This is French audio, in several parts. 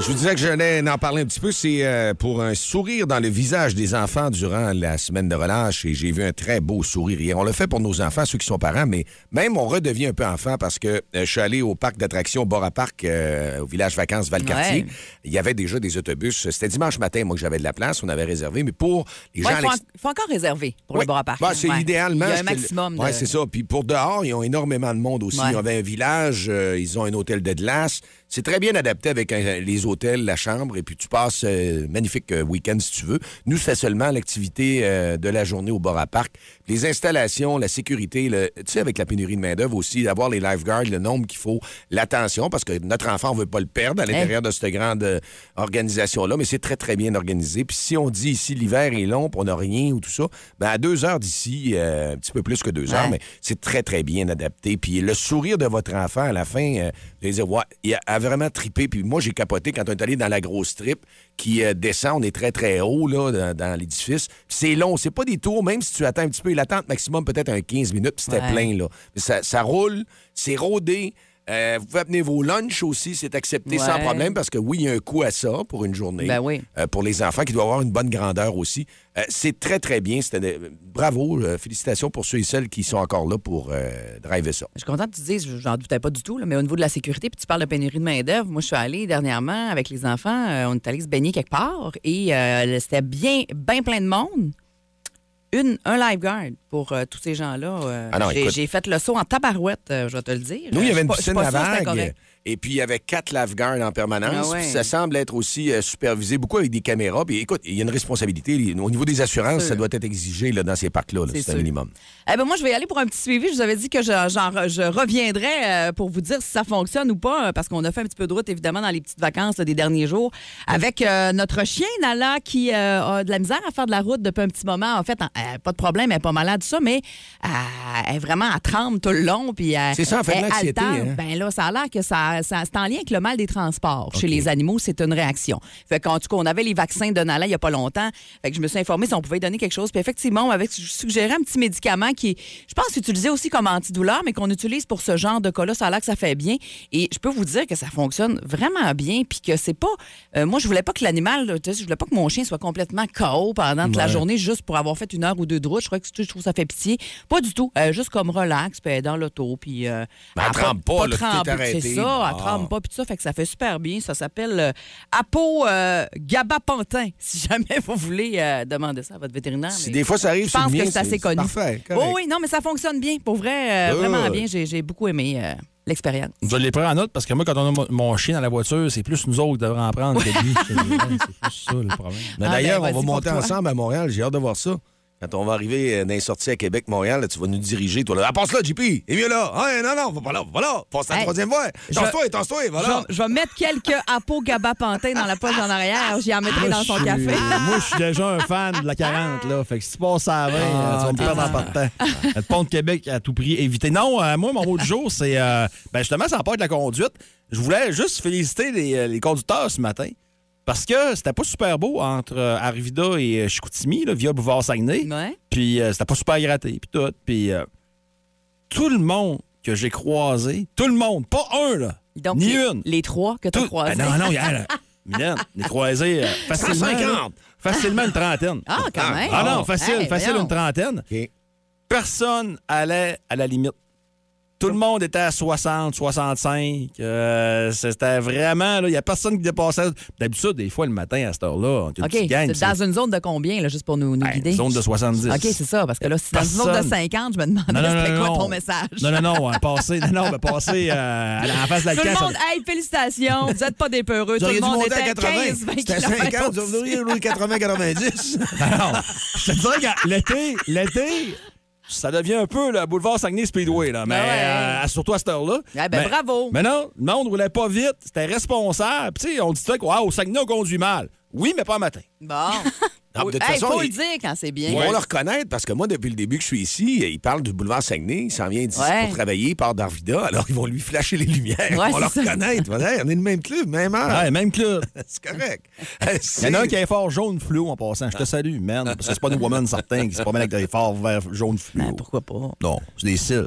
Je vous disais que j'allais en parler un petit peu. C'est euh, pour un sourire dans le visage des enfants durant la semaine de relâche. Et j'ai vu un très beau sourire hier. On le fait pour nos enfants, ceux qui sont parents, mais même on redevient un peu enfant parce que euh, je suis allé au parc d'attractions Bora Park, euh, au village vacances Valcartier. Ouais. Il y avait déjà des autobus. C'était dimanche matin, moi, que j'avais de la place. On avait réservé. Mais pour les Ouais, gens il faut, l'ex- en- faut encore réserver pour le Bora Park. Bah, c'est idéalement. Il y a un maximum. De- c'est ça. Puis pour dehors, ils ont énormément de monde aussi. Ils avaient un village, euh, ils ont un hôtel de glace. C'est très bien adapté avec un- les hôtels, la chambre, et puis tu passes euh, magnifique euh, week-end si tu veux. Nous, c'est seulement l'activité euh, de la journée au Bora Park. Les installations, la sécurité, le- tu sais, avec la pénurie de main-d'œuvre aussi, d'avoir les lifeguards, le nombre qu'il faut, l'attention, parce que notre enfant, on veut pas le perdre à l'intérieur de cette grande euh, organisation-là, mais c'est très, très bien organisé. Puis si on dit ici, l'hiver est long, puis on n'a rien ou tout ça, ben à deux heures d'ici, euh, un petit peu plus que deux heures, mais c'est très, très bien adapté. Puis le sourire de votre enfant à la fin, euh, vous allez dire, ouais, il a, a vraiment tripé. Puis moi, j'ai capoté quand on est allé dans la grosse strip qui euh, descend. On est très, très haut là, dans, dans l'édifice. C'est long. C'est pas des tours, même si tu attends un petit peu. Il attend maximum peut-être un 15 minutes, puis c'était Ouais. plein. là. Mais ça, ça roule, c'est rodé. Euh, vous pouvez amener vos lunchs aussi, c'est accepté sans problème parce que oui, il y a un coût à ça pour une journée. Ben oui. Euh, pour les enfants qui doivent avoir une bonne grandeur aussi. Euh, c'est très, très bien. Bravo. félicitations pour ceux et celles qui sont encore là pour driver ça. Je suis contente que tu dises, j'en doutais pas du tout, là, mais au niveau de la sécurité, puis tu parles de pénurie de main-d'œuvre. Moi, je suis allée dernièrement avec les enfants, on est allé se baigner quelque part et c'était bien, bien plein de monde. Une, un lifeguard pour euh, tous ces gens-là. euh, Ah j'ai, fait le saut en tabarouette, euh, je vais te le dire. Nous, il y avait une pas- piscine à vagues. Et puis, il y avait quatre lifeguards en permanence. Ah ouais. Ça semble être aussi supervisé, beaucoup avec des caméras. Puis écoute, il y a une responsabilité. Au niveau des assurances, ça doit être exigé là, dans ces parcs-là. là. C'est un minimum. Eh ben moi, je vais y aller pour un petit suivi. Je vous avais dit que je, j'en re- je reviendrais euh, pour vous dire si ça fonctionne ou pas, euh, parce qu'on a fait un petit peu de route, évidemment, dans les petites vacances là, des derniers jours, avec euh, notre chien, Nala, qui euh, a de la misère à faire de la route depuis un petit moment. En fait, euh, pas de problème, elle n'est pas malade, ça, mais elle est vraiment, elle tremble tout le long. puis C'est ça, en fait, l'anxiété, hein? Ben là, ça a l'air que ça, ça- c'est en lien avec le mal des transports. Chez les animaux, c'est une réaction. Fait qu'en tout cas, on avait les vaccins de Nala il n'y a pas longtemps. Fait que je me suis informée si on pouvait lui donner quelque chose. Puis effectivement, on m'avait suggéré un petit médicament qui, est, je pense, utilisé aussi comme antidouleur, mais qu'on utilise pour ce genre de cas-là. Ça a l'air que ça fait bien. Et je peux vous dire que ça fonctionne vraiment bien. Puis que c'est pas. euh, moi, je voulais pas que l'animal, je voulais pas que mon chien soit complètement KO pendant toute la journée juste pour avoir fait une heure ou deux de route. Je crois que je trouve que ça fait pitié. Pas du tout. Euh, juste comme relax, puis dans l'auto. Puis. euh, Mais elle a tremble pas, tremblé. arrêté. C'est ça, Ah. elle tremble pas, puis tout ça, fait que ça fait super bien. Ça s'appelle Apo Gabapentin, si jamais vous voulez demander ça à votre vétérinaire. Si mais des fois ça arrive je pense que c'est assez connu. Parfait. Oh oui, non, mais ça fonctionne bien. Pour vrai, euh, Good. vraiment bien. J'ai j'ai beaucoup aimé euh, l'expérience. Je l'ai pris en note parce que moi, quand on a mon- mon chien dans la voiture, c'est plus nous autres qui devrions en prendre que lui. C'est plus ça le problème. Mais Ah, d'ailleurs, ben, on va vas-y pour monter toi. ensemble à Montréal. J'ai hâte de voir ça. Quand on va arriver euh, dans les sorties à Québec, Montréal, là, tu vas nous diriger, toi. Là. Ah, passe là, JP! Et mieux là! Hein, non, non, va pas là, va pas là! Passe la Hey, troisième voie! Tasse-toi, tasse-toi, Je voilà! vais- Je vais mettre quelques Apo Gabapentin dans la poche en arrière. J'y en mettrai Moi, dans son café. Moi, je suis déjà un fan de la 40, là. Fait que si tu passes à la 20, Ah, tu vas me perdre en partant. Le pont de Québec à tout prix éviter. Non, euh, moi, mon mot du jour, c'est. euh, ben justement, ça n'a pas de la conduite. Je voulais juste féliciter les, euh, les conducteurs ce matin. Parce que c'était pas super beau entre euh, Arvida et euh, Chicoutimi, là, via Bouvard-Saguenay. Ouais. Puis euh, c'était pas super gratté, puis tout. Puis euh, tout le monde que j'ai croisé, tout le monde, pas un, là, Donc, ni les, une. les trois que tu as croisés. Ben non, non, hier, là, Mylène, les croisés euh, facilement. 150. là, facilement une trentaine. Ah, quand même. Ah non, facile, Hey, facile voyons. une trentaine. Personne allait à la limite. Tout le monde était à 60, 65. euh, C'était vraiment... Il n'y a personne qui dépassait. D'habitude, des fois, le matin, à cette heure-là, on a une OK. petite gang. C'est dans une zone de combien, là, juste pour nous, nous Ben, guider? une zone de 70. OK, c'est ça. Parce que là, si dans une zone de Personne. 50, je me demandais c'était quoi non. ton message. Non, non, non, passer, non, non, mais passer euh, en face de la Tout le monde, hey, félicitations, vous n'êtes pas des peureux. Tout le monde monter à était 80. 15, 20 C'était à kilomètres 50, vous au-dessus. devriez rouler 80, 90. Non, je te dirais que l'été, l'été, ça devient un peu le boulevard Saguenay Speedway, là. Mais ouais. euh, surtout à cette heure-là. Ah ben, Mais- bravo. Mais non, le monde roulait pas vite, c'était responsable. Puis, tu sais, on dit ça que, wow, au Saguenay, on conduit mal. Oui, mais pas un matin. Bon. Non, de toute Hey, façon, faut le il- dire quand c'est bien. Ils vont le reconnaître parce que moi, depuis le début que je suis ici, il parle du boulevard Saguenay. Il s'en vient d'ici Ouais. pour travailler, il part d'Arvida. Alors, ils vont lui flasher les lumières. Ouais, ils vont le reconnaître. Hey, on est le même club, même heure. Ouais, même club. C'est correct. Il y en a un qui a un fort jaune fluo en passant. Je te salue, man. Parce que c'est pas des women certains qui se promènent avec des forts verts jaune fluo. Ben, pourquoi pas? Non, c'est des cils.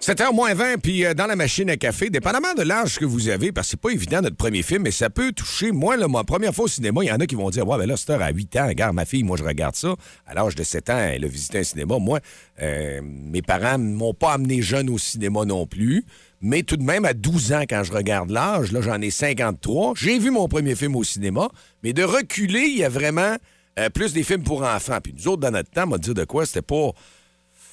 7h moins 20, puis euh, dans la machine à café, dépendamment de l'âge que vous avez, parce que c'est pas évident notre premier film, mais ça peut toucher. Moi, là, ma première fois au cinéma, il y en a qui vont dire Ouais, ben là, cette heure à 8 ans, regarde, ma fille, moi, je regarde ça. À l'âge de 7 ans, elle a visité un cinéma. Moi, euh, mes parents m'ont pas amené jeune au cinéma non plus. Mais tout de même, à 12 ans, quand je regarde l'âge, là, j'en ai 53, j'ai vu mon premier film au cinéma, mais de reculer, il y a vraiment euh, plus des films pour enfants. Puis nous autres, dans notre temps, on m'a dit de quoi, c'était pas.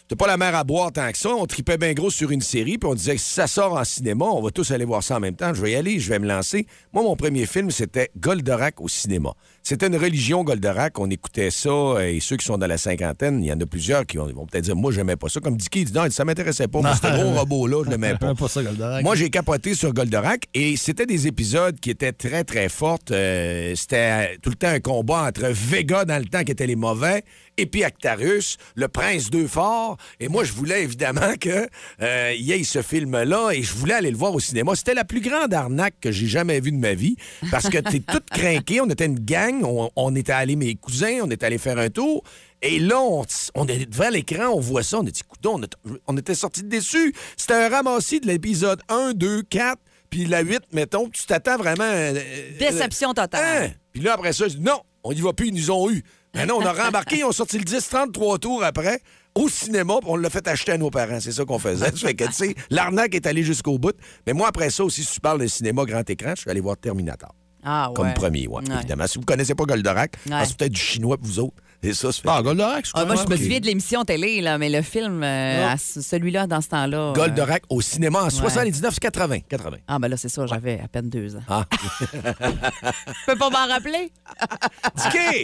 C'était pas la mer à boire tant que ça. On tripait bien gros sur une série, puis on disait que si ça sort en cinéma, on va tous aller voir ça en même temps. Je vais y aller, je vais me lancer. Moi, mon premier film, c'était Goldorak au cinéma. C'était une religion, Goldorak. On écoutait ça, euh, et ceux qui sont dans la cinquantaine, il y en a plusieurs qui vont, peut-être dire Moi, j'aimais pas ça. Comme Dicky, il dit Non, ça m'intéressait pas. Moi, ce gros robot-là, je l'aimais pas. Pas ça, Goldorak. Moi, j'ai capoté sur Goldorak et c'était des épisodes qui étaient très, très fortes. Euh, c'était euh, tout le temps un combat entre Vega dans le temps qui étaient les mauvais et puis Actarus, le prince deux forts. Et moi, je voulais évidemment que euh, y ait ce film-là et je voulais aller le voir au cinéma. C'était la plus grande arnaque que j'ai jamais vue de ma vie parce que t'es toute craqué. On était une gang. On, on était allés, mes cousins, on était allés faire un tour. Et là, on, on est devant l'écran, on voit ça, on a dit, coudonc, on, était sortis déçus. C'était un ramassis de l'épisode 1, 2, 4, puis la 8, mettons, tu t'attends vraiment... euh, Déception Hein? totale. Puis là, après ça, je dis, non, on y va plus, ils nous ont eu. Maintenant, on a rembarqué, ils ont sorti le 10, 33 tours après au cinéma, on l'a fait acheter à nos parents. C'est ça qu'on faisait. Fait que, tu sais, l'arnaque est allée jusqu'au bout. Mais moi, après ça aussi, si tu parles de cinéma grand écran, je suis allé voir Terminator. Ah, ouais. Comme premier, ouais, Ouais. évidemment. Si vous connaissez pas Goldorak, Ouais. c'est peut-être du chinois pour vous autres. Et ça, fait... Ah, Goldorak, je Ah, moi, je me souviens de l'émission télé, là, mais le film, euh, celui-là, dans ce temps-là. euh, Goldorak au cinéma en 79, 80. 80. Ah, ben là, c'est ça, j'avais à peine deux ans. Ah. Je peux pas m'en rappeler?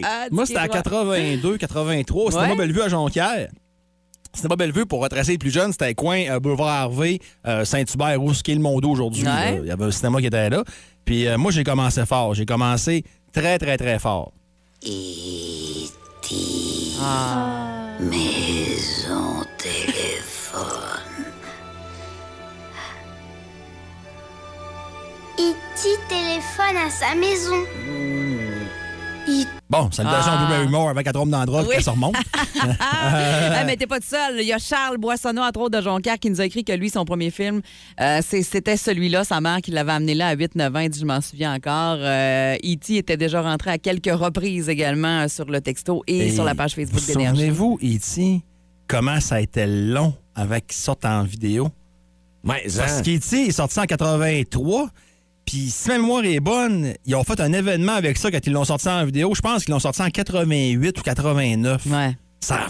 Ah, Moi, c'était à toi. 82, 83. C'était Ouais. pas Bellevue à Jonquière. C'était pas Bellevue pour retracer les plus jeunes. C'était coin euh, Boulevard Harvey, euh, Saint-Hubert, où ce qui est le Mondo aujourd'hui. Ouais. Il y avait un cinéma qui était là. Puis euh, moi, j'ai commencé fort. J'ai commencé très, très, très fort. Maison téléphone. E.T. téléphone à sa maison. Bon, salutations Ah. à double humour avec la drogue, Oui. que ça remonte. Ah, mais t'es pas tout seul. Il y a Charles Boissonneau, entre autres, de Jonquière, qui nous a écrit que lui, son premier film, euh, c'était celui-là. Sa mère qui l'avait amené là à 8-9 ans. Il dit, je m'en souviens encore. Euh, E.T. était déjà rentré à quelques reprises également euh, sur le texto et, sur la page Facebook vous d'Énergie. Souvenez-vous, E.T., comment ça a été long avec qu'il sorte en vidéo? Mais, Parce hein, qu'E.T. est sorti en 83. Puis, si ma mémoire est bonne, ils ont fait un événement avec ça quand ils l'ont sorti en vidéo. Je pense qu'ils l'ont sorti en 88 ou 89. Ouais. Ça a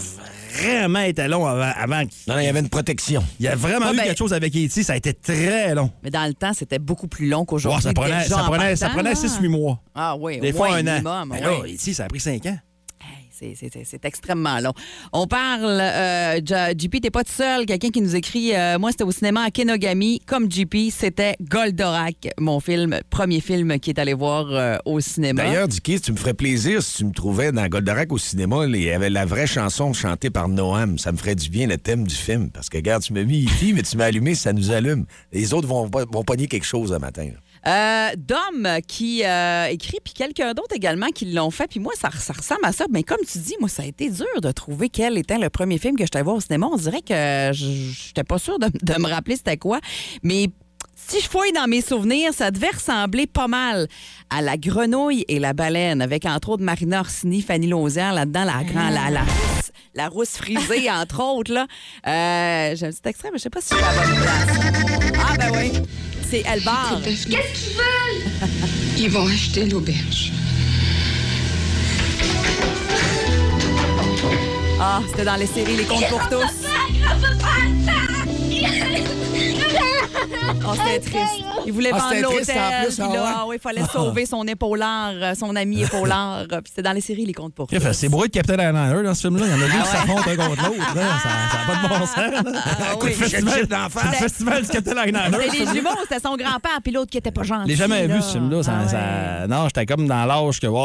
vraiment été long avant. avant qu'il- non, il y avait une protection. il y a vraiment Ouais, eu ben- quelque chose avec E.T. Ça a été très long. Mais dans le temps, c'était beaucoup plus long Ouais, qu'aujourd'hui. ça prenait, déjà ça en prenait, ça partant, prenait là. 6-8 mois. Ah oui, Des fois un an. minimum, Ben ouais. là, E.T., ça a pris 5 ans. C'est- extrêmement long. On parle, euh, JP, t'es pas tout seul. Quelqu'un qui nous écrit, euh, moi, c'était au cinéma à Kenogami. Comme JP, c'était Goldorak, mon film, premier film qui est allé voir euh, au cinéma. D'ailleurs, Dicky, tu me ferais plaisir si tu me trouvais dans Goldorak au cinéma, il y avait la vraie chanson chantée par Noam. Ça me ferait du bien le thème du film. Parce que, regarde, tu m'as mis E.T., mais tu m'as allumé, ça nous allume. Les autres vont, vont pogner quelque chose le matin. Euh, Dom qui euh, écrit, puis quelqu'un d'autre également qui l'ont fait. Puis moi, ça, ça ressemble à ça. Mais comme tu dis, moi, ça a été dur de trouver quel était le premier film que je voir au cinéma. On dirait que je n'étais pas sûre de, de me rappeler c'était quoi. Mais si je fouille dans mes souvenirs, ça devait ressembler pas mal à La Grenouille et la Baleine, avec entre autres Marina Orsini, Fanny Lausière là-dedans, la, grand, la, la, rousse, la rousse frisée, entre autres. là. Euh, J'ai un petit extrait, mais je sais pas si c'est la bonne place. Ah, ben oui. C'est Elbar. Qu'est-ce qu'ils veulent? Ils vont acheter l'auberge. Ah, c'était dans les séries Les Contes pour tous. Oh, c'était triste. Il voulait Ah, vendre c'était triste l'hôtel. en plus, puis ah là, ouais? ah ouais, il fallait sauver son épaulard, euh, son ami épaulard. Puis c'était dans les séries Les Contes pour tous. Bref, C'est bourré de Captain Airliner dans ce film-là. Il y en a deux qui s'affrontent un contre l'autre. là. Ça n'a pas de bon sens. là. Ah oui. festival d'en C'est face. le festival du Captain. C'était les jumeaux, c'était son grand-père, puis l'autre qui était pas gentil. Je l'ai jamais là. vu, ce film-là. Ça- Ah ouais. ça- Non, j'étais comme dans l'âge que. Ouais.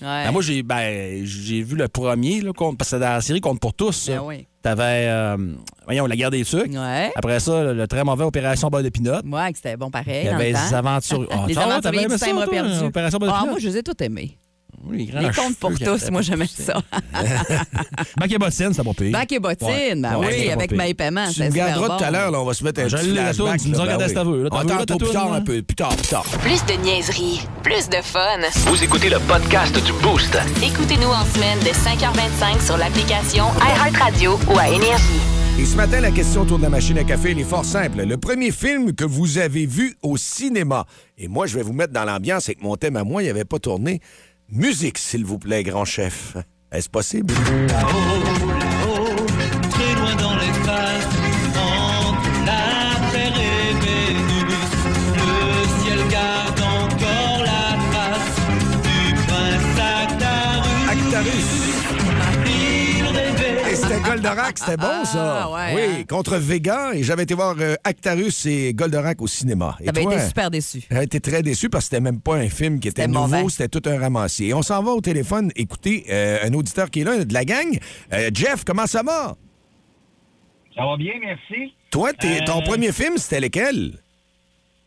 Ben, moi, j'ai ben, j'ai vu le premier, là, contre- parce que c'est dans la série Compte pour tous. ça. Ben oui. T'avais, euh, voyons, la guerre des sucres. Ouais. Après ça, le, le très mauvais Opération Beurre de Pinot. Ouais, c'était bon pareil. Il y dans avait le les temps. aventures. Ah, les t'avais du toi, perdu. Opération Beurre de Ah, moi, je les ai tous aimés. Oui, grands Les contes pour tous, moi, j'aimais ça. Bac et bottine, c'était pas pire. Bac et bottine, Ouais. ben Ouais, oui, pas avec mes paiements. Tu super garderas tout à l'heure, là, on va se mettre un Je petit l'ai, la flashback. tu nous ben regardes vu, là, ta Tantôt, plus tard un peu. Plus tard, plus tard. Plus de niaiserie, plus de fun. Vous écoutez le podcast du Boost. Écoutez-nous en semaine de 5h25 sur l'application iHeartRadio ou à Énergie. Et ce matin, la question autour de la machine à café, elle est fort simple. Le premier film que vous avez vu au cinéma. Et moi, je vais vous mettre dans l'ambiance avec mon thème à moi, il n'y avait pas tourné. Musique, s'il vous plaît, grand chef. Est-ce possible? Goldorak, c'était bon, ça. Ah, ouais, oui, hein? contre Vega. Et j'avais été voir euh, Actarus et Goldorak au cinéma. T'avais été super déçu. J'ai été très déçu parce que c'était même pas un film qui était, nouveau, c'était tout un ramassier. Et on s'en va au téléphone écouter euh, un auditeur qui est là, de la gang. Euh, Jeff, comment ça va? Ça va bien, merci. Toi, t'es- Euh, ton premier film, c'était lequel?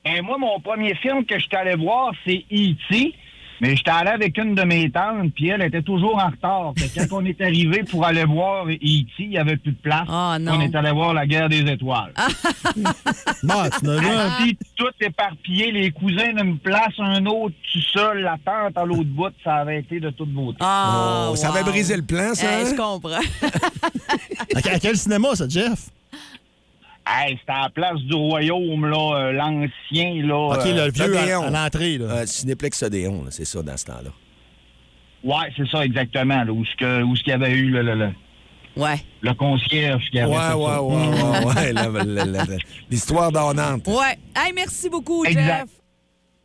Ben, moi, mon premier film que je suis allé voir, c'est E.T., mais j'étais allé avec une de mes tantes, puis elle était toujours en retard. Fait quand on est arrivé pour aller voir E.T., il n'y avait plus de place. Ah, non. On est allé voir La guerre des étoiles. Non, tu vu un- Assis, tout éparpillé, les cousins d'une place, un autre tout seul, la tante à l'autre bout, ça avait été de toute beauté. Ah, Oh, ça avait brisé le plan, ça? Hey, hein? je comprends. À, à quel cinéma, ça, Jeff? Hey, c'était à la place du royaume, là, euh, l'ancien, là. OK, euh, le vieux à, Odéon. à l'entrée. là. Euh, Cinéplex Odéon, là, c'est ça, dans ce temps-là. Ouais, c'est ça, exactement, là, où ce que- où ce qu'il y avait eu le, le, le, Ouais. le concierge qui avait Ouais, fait ouais, ça. ouais, ouais, ouais, la- L'histoire d'Ornante. Ouais. Hey, merci beaucoup, Exact. Jeff.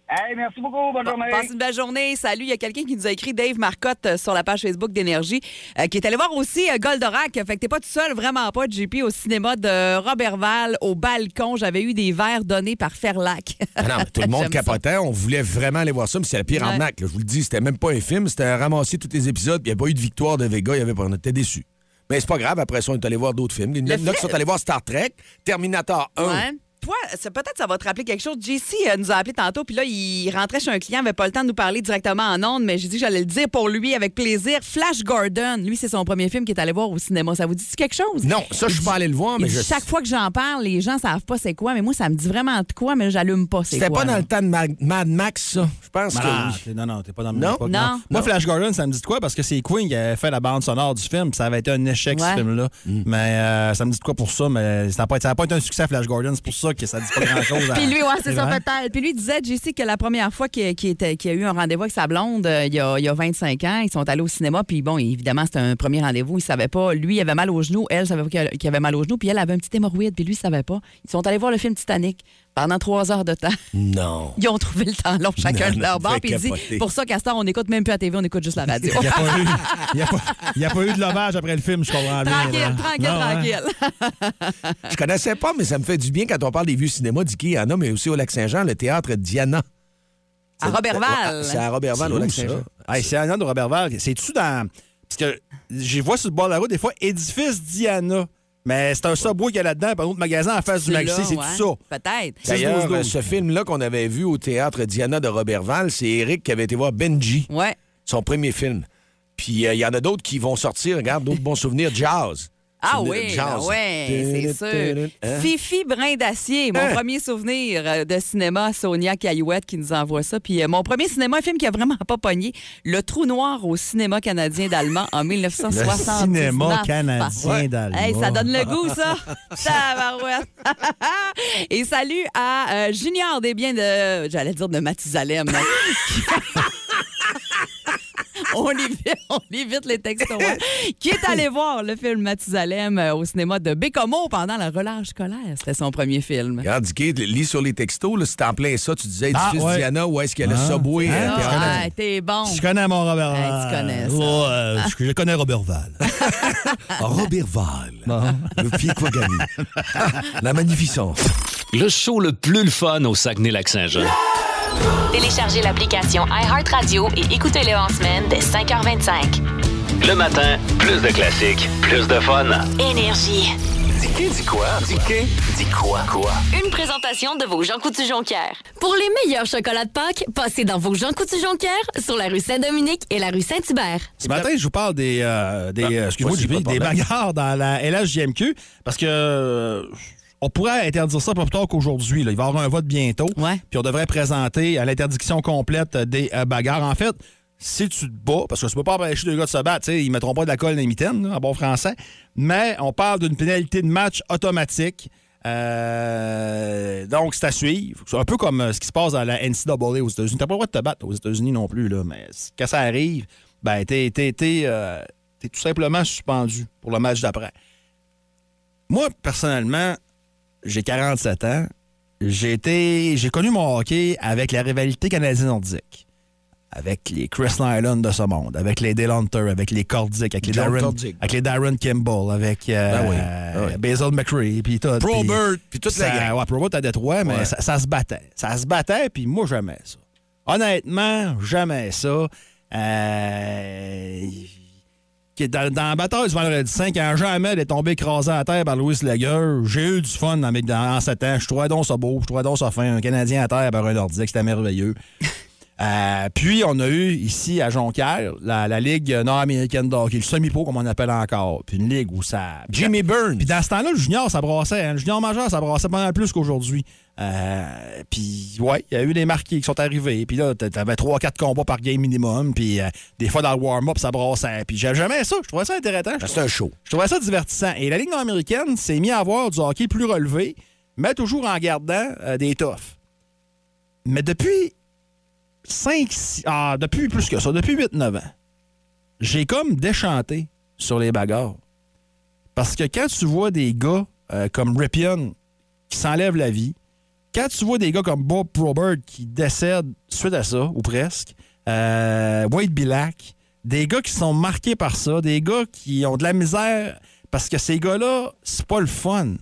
Hey, merci beaucoup, bonne Bon, journée. passe une belle journée. Salut. Il y a quelqu'un qui nous a écrit, Dave Marcotte, euh, sur la page Facebook d'Énergie, euh, qui est allé voir aussi euh, Goldorak. Fait que t'es pas tout seul, vraiment pas, JP, au cinéma de Robertval, au balcon. J'avais eu des verres donnés par Ferlac. Ah non, mais tout le monde ça. capotait. On voulait vraiment aller voir ça, mais c'est la pire Ouais. arnaque. là. Je vous le dis, c'était même pas un film. C'était un ramasser tous les épisodes. puis Il n'y a pas eu de victoire de Vega. Il y avait pas... On était déçus. Mais c'est pas grave. Après ça, on est allé voir d'autres films. Il y en a film- qui sont allés voir Star Trek, Terminator 1. Ouais. Toi, peut-être ça va te rappeler quelque chose. JC euh, nous a appelé tantôt, puis là, il rentrait chez un client, il n'avait pas le temps de nous parler directement en ondes, mais j'ai dit que j'allais le dire pour lui avec plaisir. Flash Gordon, lui, c'est son premier film qu'il est allé voir au cinéma. Ça vous dit quelque chose? Non, ça, je suis pas allé le voir, mais je... Chaque fois que j'en parle, les gens savent pas c'est quoi, mais moi, ça me dit vraiment de quoi, mais j'allume pas c'est C'était pas dans là. le temps de Mad, Mad Max, ça. Je pense Non, que non, non, non, t'es pas dans le Non? époque, Non. Moi, Non. Flash Gordon, ça me dit de quoi? Parce que c'est Queen qui avait fait la bande sonore du film. puis Ça avait été un échec, Ouais. ce film-là. Mm. Mais euh, ça me dit de quoi pour ça? Mais ça n'a pas, pas été un succès à Flash Gordon. C'est pour ça que ça dit pas grand-chose. Puis lui, ouais, c'est ça, peut-être. Puis lui disait, JC, que la première fois qu'il a eu un rendez-vous avec sa blonde, euh, il, y a, il y a 25 ans, ils sont allés au cinéma, puis bon, évidemment, c'était un premier rendez-vous, il savait pas. Lui, il avait mal au genou, elle savait pas qu'il avait mal au genou, puis elle avait un petit hémorroïde, puis lui, il savait pas. Ils sont allés voir le film Titanic pendant trois heures de temps. Non. Ils ont trouvé le temps long, chacun Non, de leur bord, puis il dit, pour ça, Castor, on n'écoute même plus la TV, on écoute juste la radio. Il n'y a, pas eu- a a pas de lavage après le film, je comprends bien. tranquille, là. tranquille, Non, hein? tranquille. Je connaissais pas, mais ça me fait du bien quand on parle des vieux cinémas d'Iki. Il y en a, mais aussi au Lac-Saint-Jean, le théâtre Diana. À Roberval. C'est à Roberval, C'est au Lac-Saint-Jean. c'est Anna de Robertval. C'est-tu dans. Parce que je vois sur le bord de la route, des fois, édifice Diana. Mais c'est un subway qu'il y a là-dedans, un autre magasin en face du Maxi, c'est ouais, tout ça. Peut-être. D'ailleurs, 6-12-12. ce film-là qu'on avait vu au théâtre Diana de Roberval, c'est Eric qui avait été voir Benji, Ouais. son premier film. Puis euh, il y en a d'autres qui vont sortir. Regarde, d'autres bons souvenirs. Jazz. Ah oui, ben ouais, c'est sûr. Hein? Fifi Brin d'Acier, mon Hein? premier souvenir euh, de cinéma, Sonia Caillouette qui nous envoie ça. Puis euh, mon premier cinéma, un film qui a vraiment pas pogné, Le Trou Noir au cinéma canadien d'allemand en 1979. Le cinéma canadien Ouais. d'allemand. Hey, ça donne le goût, ça. Et salut à euh, Junior des biens de, j'allais dire de Mathusalem. on, évite, on évite les textos. hein. Qui est allé voir le film Mathusalem euh, au cinéma de Bécomo pendant la relâche scolaire? C'était son premier film. Regarde, lis sur les textos, là, si t'es en plein ça, tu disais, Ah, ouais. Diana, où est-ce qu'il y a le Ah. Subway? Hein? euh, Ah? Ah, t'es bon. Je connais mon Robert Hey, Val. tu connais ça. Ouais, euh, je, connais Robert Val. Robert Val, le pied. La magnificence. Le show le plus le fun au Saguenay-Lac-Saint-Jean. Téléchargez l'application iHeartRadio et écoutez-le en semaine dès 5h25. Le matin, plus de classiques, plus de fun. Énergie. Dis dis quoi? Dis dis quoi? Quoi? Une présentation de vos Jean Coutu Jonquière. Pour les meilleurs chocolats de Pâques, passez dans vos Jean Coutu Jonquière sur la rue Saint-Dominique et la rue Saint-Hubert. Ce matin, je vous parle des, euh, des, euh, excuse-moi, pas de des bagarres dans la LHJMQ parce que euh, on pourrait interdire ça pas plus tard qu'aujourd'hui. Il va y avoir un vote bientôt. Ouais. Puis on devrait présenter à l'interdiction complète des euh, bagarres. En fait, si tu te bats, parce que tu peux pas empêcher deux gars de se battre, tu sais, ils mettront pas de la colle dans les mitaines, en bon français, mais on parle d'une pénalité de match automatique. Euh, donc, c'est à suivre. C'est un peu comme euh, ce qui se passe dans la NCAA aux États-Unis. T'as pas le droit de te battre aux États-Unis non plus, là, mais quand ça arrive, ben, t'es, t'es- t'es, euh, t'es tout simplement suspendu pour le match d'après. Moi, personnellement, j'ai 47 ans. J'ai été, j'ai connu mon hockey avec la rivalité canadienne-nordique. Avec les Chris Nyland de ce monde, avec les Dale Hunter, avec les Cordic, avec les John Darren, Cordic. avec les Darren Kimball, avec euh, Ben oui, ben oui. Basil McRae, puis tout. Probert, puis toute la gang. Ouais, Probert à Détroit, mais Ouais. ça, ça se battait. Ça se battait, puis moi, jamais ça. Honnêtement, jamais ça. Euh, qui- Dans, dans la bataille du vendredi 5, quand Jean Hamel est tombé écrasé à terre par Louis Lagueur, j'ai eu du fun dans, dans, en 7 ans. Je trouvais donc ça beau, je trouvais donc ça fin. Un Canadien à terre par un Nordique, c'était merveilleux. Euh, puis, on a eu ici à Jonquière la, la Ligue nord-américaine de hockey, le semi-pro, comme on appelle encore. Puis une ligue où ça. Jimmy Burns. Puis dans ce temps-là, le junior, ça brassait. hein. Le junior majeur, ça brassait pas mal plus qu'aujourd'hui. Euh, puis, ouais, il y a eu des marqués qui sont arrivés. Puis là, t'a- t'avais 3-4 combats par game minimum. Puis, euh, des fois, dans le warm-up, ça brassait. Puis, j'avais jamais ça. Je trouvais ça intéressant. Ben, C'est un show. Je trouvais ça divertissant. Et la Ligue nord-américaine s'est mis à avoir du hockey plus relevé, mais toujours en gardant euh, des toughs. Mais depuis 5, 6, ah, depuis plus que ça, depuis 8-9 ans, j'ai comme déchanté sur les bagarres. Parce que quand tu vois des gars euh, comme Ripien qui s'enlèvent la vie, quand tu vois des gars comme Bob Probert qui décèdent suite à ça, ou presque, euh, Wade Billac, des gars qui sont marqués par ça, des gars qui ont de la misère, parce que ces gars-là, c'est pas le fun.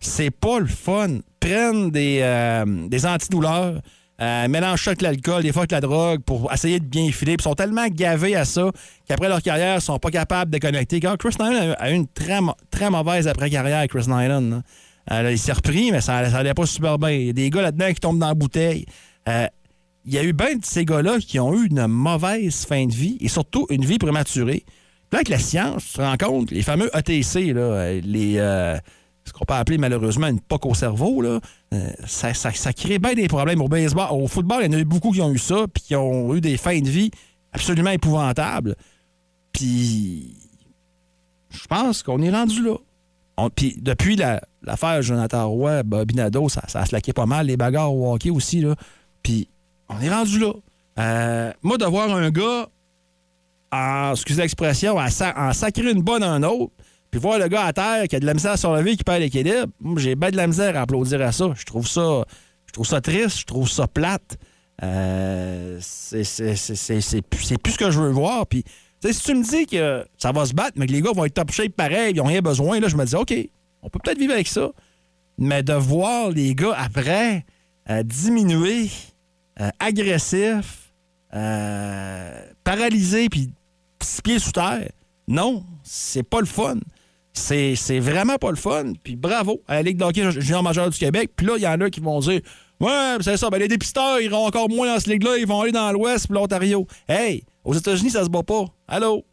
C'est pas le fun. Prennent des, euh, des antidouleurs, euh, mélangent ça avec l'alcool, des fois avec la drogue, pour essayer de bien filer. Ils sont tellement gavés à ça qu'après leur carrière, ils sont pas capables de connecter. Quand Chris Nyland a eu une très, très mauvaise après-carrière, Chris Nyland. Euh, il s'est repris, mais ça n'allait pas super bien. Il y a des gars là-dedans qui tombent dans la bouteille. Euh, il y a eu bien de ces gars-là qui ont eu une mauvaise fin de vie et surtout une vie prématurée. Là, avec la science, tu te rends compte, les fameux ETC, là, euh, les, euh, ce qu'on peut appeler malheureusement une poque au cerveau, là, euh, ça, ça- crée bien des problèmes au baseball. Au football, il y en a eu beaucoup qui ont eu ça, puis qui ont eu des fins de vie absolument épouvantables. Puis, je pense qu'on est rendu là. Puis, depuis la- l'affaire Jonathan Roy, Bobby Nadeau, ça, ça a slaqué pas mal, les bagarres au hockey aussi. Puis, on est rendu là. Euh, moi, de voir un gars, en, excusez l'expression, en, en sacrer une bonne à un autre, puis voir le gars à terre qui a de la misère à surlever, qui perd l'équilibre, j'ai bien de la misère à applaudir à ça. Je trouve ça, je trouve ça triste, je trouve ça plate. Euh, c'est plus ce que je veux voir. Puis, si tu me dis que ça va se battre, mais que les gars vont être top shape pareil, ils n'ont rien besoin, là, je me dis, OK, on peut peut-être vivre avec ça. Mais de voir les gars après euh, diminuer, euh, agressifs, euh, paralysés, puis pieds sous terre, non, c'est pas le fun. C'est c'est vraiment pas le fun. Puis bravo à la Ligue d'hockey junior majeure du Québec. Puis là, il y en a qui vont dire Ouais, c'est ça, ben les dépisteurs iront encore moins dans cette ligue-là, ils vont aller dans l'Ouest puis l'Ontario. Hey, aux États-Unis, ça se bat pas. Allô?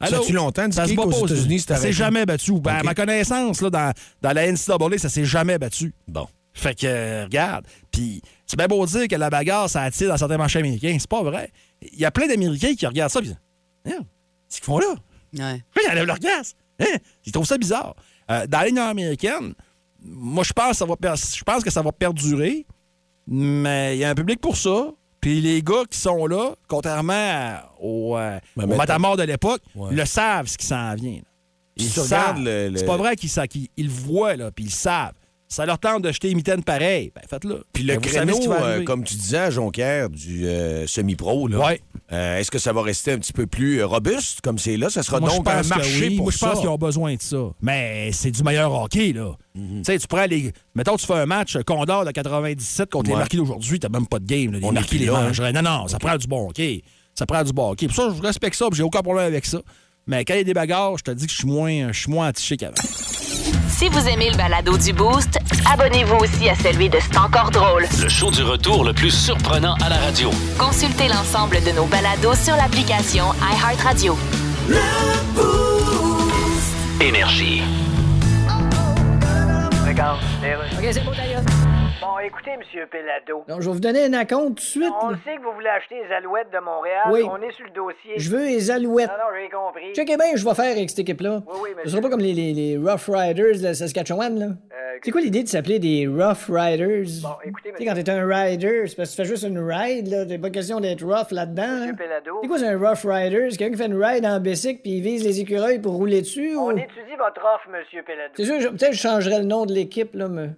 Ça Allô? fait-tu longtemps, Ça se bat pas aux États-Unis, c'est Ça s'est jamais battu. Ben, À ma connaissance, là, dans, dans la NCAA, ça s'est jamais battu. Bon. Fait que, euh, regarde, puis c'est bien beau dire que la bagarre, ça attire dans certains marchés américains. C'est pas vrai. Il y a plein d'Américains qui regardent ça et disent Merde, Qu'est-ce qu'ils font là? Ouais. Ils enlèvent leur gaz? Hein? Ils trouvent ça bizarre. Euh, dans la ligne américaine, moi, je pense, que ça va je pense que ça va perdurer, mais il y a un public pour ça. Puis les gars qui sont là, contrairement aux, euh, Ben, aux de l'époque, Ouais. le savent ce qui s'en vient. là. Ils savent. le- C'est pas vrai qu'ils qu'ils- ils le voient, là, puis ils savent. Ça leur tente de jeter les mitaines pareil. Ben, faites-le. Puis le Ben, créneau, euh, comme tu disais à Jonquière, du euh, semi-pro, là, Ouais. euh, est-ce que ça va rester un petit peu plus robuste comme c'est là? Ça sera Moi, donc un marché oui. pour Moi, je pense qu'ils ont besoin de ça. Mais c'est du meilleur hockey, là. Mhm. Tu sais, tu prends les. Mettons, tu fais un match Condor de 97 contre les marquis d'aujourd'hui, t'as même pas de game. là. Les On est marquis les hein. mangeraient. Non, non, ça prend du bon hockey. Ça prend du bon hockey. Pour ça, je respecte ça, puis j'ai aucun problème avec ça. Mais quand il y a des bagarres, je te dis que je suis moins, je suis moins atiché qu'avant. Si vous aimez le balado du Boost, abonnez-vous aussi à celui de C'est encore drôle. Le show du retour le plus surprenant à la radio. Consultez l'ensemble de nos balados sur l'application iHeartRadio. Énergie. Regarde, OK, c'est bon, d'ailleurs. Bon, écoutez, Monsieur Pelado. Donc, je vais vous donner un acompte tout de suite. On là. sait que vous voulez acheter les alouettes de Montréal. Oui. On est sur le dossier. Je veux les alouettes. Non, non, j'ai compris. Checkez bien, je vais faire avec cette équipe-là. Oui, oui, Ce monsieur. sera pas comme les, les, les Rough Riders de Saskatchewan, là. Euh, C'est quoi l'idée de s'appeler des Rough Riders? Bon, écoutez, Tu sais, quand t'es un rider, c'est parce que tu fais juste une ride, là. T'as pas question d'être rough là-dedans. Monsieur là. Pelado. C'est quoi, c'est un Rough Rider? C'est quelqu'un qui fait une ride en bicycle puis il vise les écureuils pour rouler dessus? On ou- étudie votre offre, Monsieur Pelado. C'est sûr, je- peut-être que je changerais le nom de l'équipe, là, mais...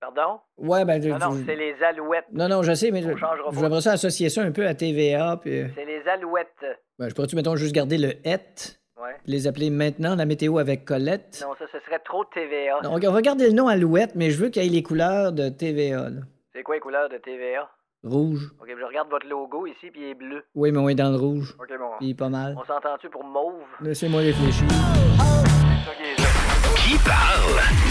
Pardon? Ouais, ben... je- Non, non, je- c'est les alouettes. Non, non, je sais, mais je- On changera pas. j'aimerais ça associer ça un peu à TVA, puis... C'est les alouettes. Ben, je pourrais-tu, mettons, juste garder le « et », Ouais. les appeler maintenant la météo avec Colette? Non, ça, ce serait trop TVA. Non, on va garder le nom Alouette, mais je veux qu'il y ait les couleurs de TVA. là. C'est quoi les couleurs de TVA? Rouge. OK, je regarde votre logo ici, puis il est bleu. Oui, mais on est dans le rouge. OK, bon. Puis pas mal. On s'entend-tu pour mauve? Laissez-moi réfléchir. Qui parle?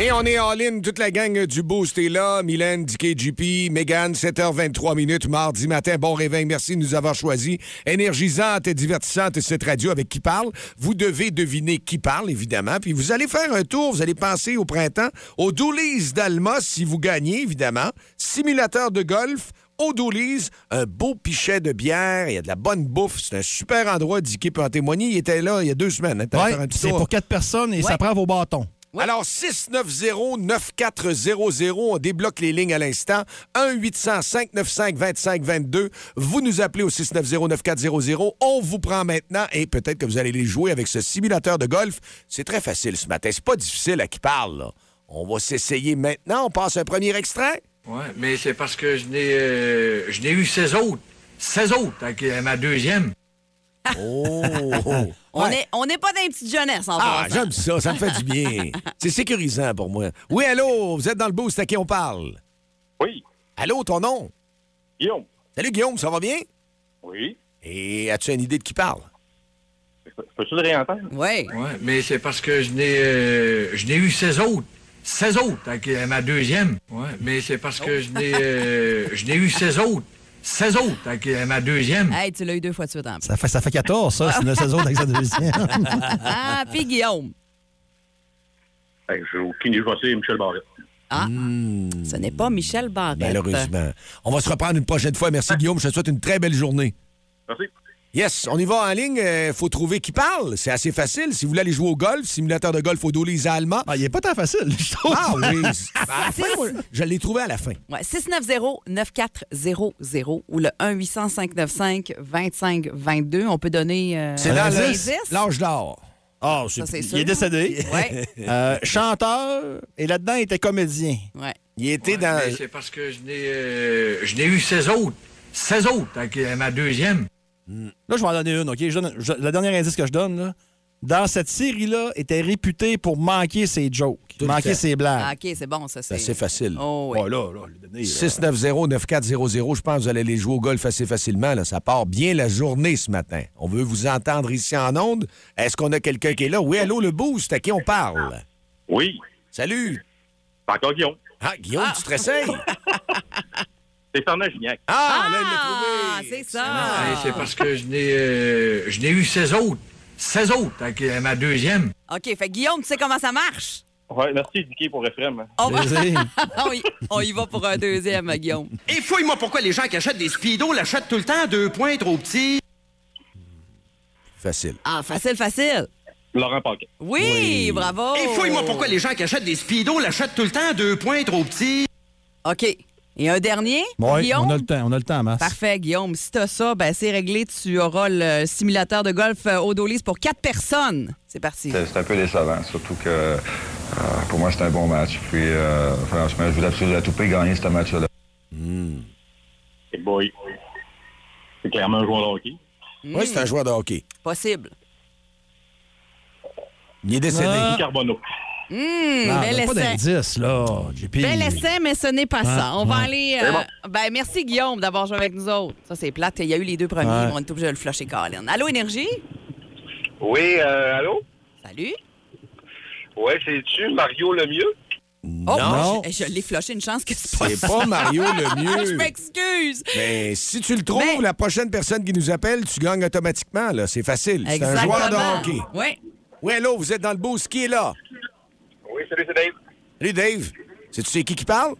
Et on est en ligne, toute la gang du Boost est là. Mylène, DKGP, Megan, 7h23 minutes, mardi matin. Bon réveil, merci de nous avoir choisis. Énergisante et divertissante, cette radio avec qui parle. Vous devez deviner qui parle, évidemment. Puis vous allez faire un tour, vous allez penser au printemps, au Doolies d'Alma, si vous gagnez, évidemment. Simulateur de golf, au Doolies, un beau pichet de bière, il y a de la bonne bouffe. C'est un super endroit, Dicky peut en témoigner. Il était là il y a deux semaines. hein. Ouais, c'est pour quatre personnes et ça prend vos bâtons. Alors, 690-9400, on débloque les lignes à l'instant. 1-800-595-2522. Vous nous appelez au 690-9400. On vous prend maintenant et peut-être que vous allez les jouer avec ce simulateur de golf. C'est très facile ce matin. C'est pas difficile à qui parle, là. On va s'essayer maintenant. On passe un premier extrait. Ouais, mais c'est parce que je n'ai euh, je n'ai eu 16 autres. 16 autres avec ma deuxième. Oh! On n'est on est pas dans une petite jeunesse, en Ah, j'aime ça. Ça me fait du bien. C'est sécurisant pour moi. Oui, allô? Vous êtes dans le boost. À qui on parle? Oui. Allô, ton nom? Guillaume. Salut, Guillaume. Ça va bien? Oui. Et as-tu une idée de qui parle? Peux-tu le réentendre? Oui. Ouais, mais c'est parce que je n'ai euh, je n'ai eu 16 autres. 16 autres avec euh, ma deuxième. Ouais, mais c'est parce que je n'ai euh, je n'ai eu 16 autres. 16 autres avec euh, ma deuxième. Hey, tu l'as eu deux fois de suite en plus. Ça fait, ça fait 14, ça, c'est une saison avec sa deuxième. ah, puis Guillaume. Hey, J'ai aucune idée. Je Michel Barrette. Ah, ce n'est pas Michel Barrette. Malheureusement. On va se reprendre une prochaine fois. Merci, Guillaume. Je te souhaite une très belle journée. Merci. Yes, on y va en ligne. Il faut trouver qui parle. C'est assez facile. Si vous voulez aller jouer au golf, simulateur de golf au Dolly Alma. Ah, il est pas tant facile, je trouve. Ah oui. À la fin, moi, je l'ai trouvé à la fin. Ouais, 690-9400 ou le 1-800-595-2522. On peut donner. euh, C'est dans l'âge d'or. Ah, Ça, c'est il est décédé. Ouais. Euh, chanteur, et là-dedans, il était comédien. Ouais. Il était Ouais, dans. c'est parce que je n'ai euh, je n'ai eu 16 autres. 16 autres avec euh, ma deuxième. Là, je vais en donner une, OK? Je donne, je- le dernier indice que je donne, là, dans cette série-là, était réputé pour manquer ses jokes, Tout manquer ses blagues. Ah, OK, c'est bon, ça. C'est C'est assez facile. Oh, oui. Oh, là, là, le donner, là. 690-9400. Je pense que vous allez les jouer au golf assez facilement. Là. Ça part bien la journée ce matin. On veut vous entendre ici en onde. Est-ce qu'on a quelqu'un qui est là? Oui, allô, le boost. À qui on parle? Oui. Salut. C'est encore Guillaume. Ah, Guillaume, tu te réessayes? C'est Fernand Gignac. Ah, là, il l'a Ah, trouvé. c'est ça. Et c'est parce que je n'ai euh, je n'ai eu 16 autres. 16 autres avec euh, ma deuxième. OK, fait Guillaume, tu sais comment ça marche? Ouais, merci, Dicky, pour Ephraim. On, va... Ah oui, on y va pour un deuxième, Guillaume. Et fouille-moi pourquoi les gens qui achètent des speedos l'achètent tout le temps à deux points trop petits. Facile. Ah, facile, facile. Laurent Paquet. Oui, bravo. Et fouille-moi pourquoi les gens qui achètent des speedos l'achètent tout le temps à deux points trop petits. OK. Et un dernier? Oui, Guillaume? on a le temps, on a le temps, Masse. Parfait, Guillaume. Si t'as ça, ben c'est réglé. Tu auras le simulateur de golf euh, Odolis pour quatre personnes. C'est parti. C'est c'est un peu décevant, surtout que euh, pour moi, c'était un bon match. Puis, euh, franchement, je voulais absolument à tout prix gagner ce match-là. Hey boy. C'est clairement un joueur de hockey. Oui, c'est un joueur de hockey. Possible. Il est décédé. Ah. Carbonneau. Hum, Non, bel donne pas essai. d'indice, là, JP. Bel essai, mais ce n'est pas ça. Ouais, On va aller. Euh, bon. ben, merci, Guillaume, d'avoir joué avec nous autres. Ça, c'est plate. Il y a eu les deux premiers. On est obligé de le flusher, Colin. Allô, Énergie? Oui, euh, allô? Salut. Ouais, c'est-tu Mario le mieux? Oh, Non. je, je l'ai flushé une chance que c'est pas C'est ça. pas Mario le mieux. je m'excuse. Mais si tu le trouves, la prochaine personne qui nous appelle, tu gagnes automatiquement. là. C'est facile. C'est un joueur de hockey. Oui. Oui, allô, vous êtes dans le boost. Qui est là? Oui, salut, c'est Dave. Salut, Dave. C'est tu sais qui qui parle?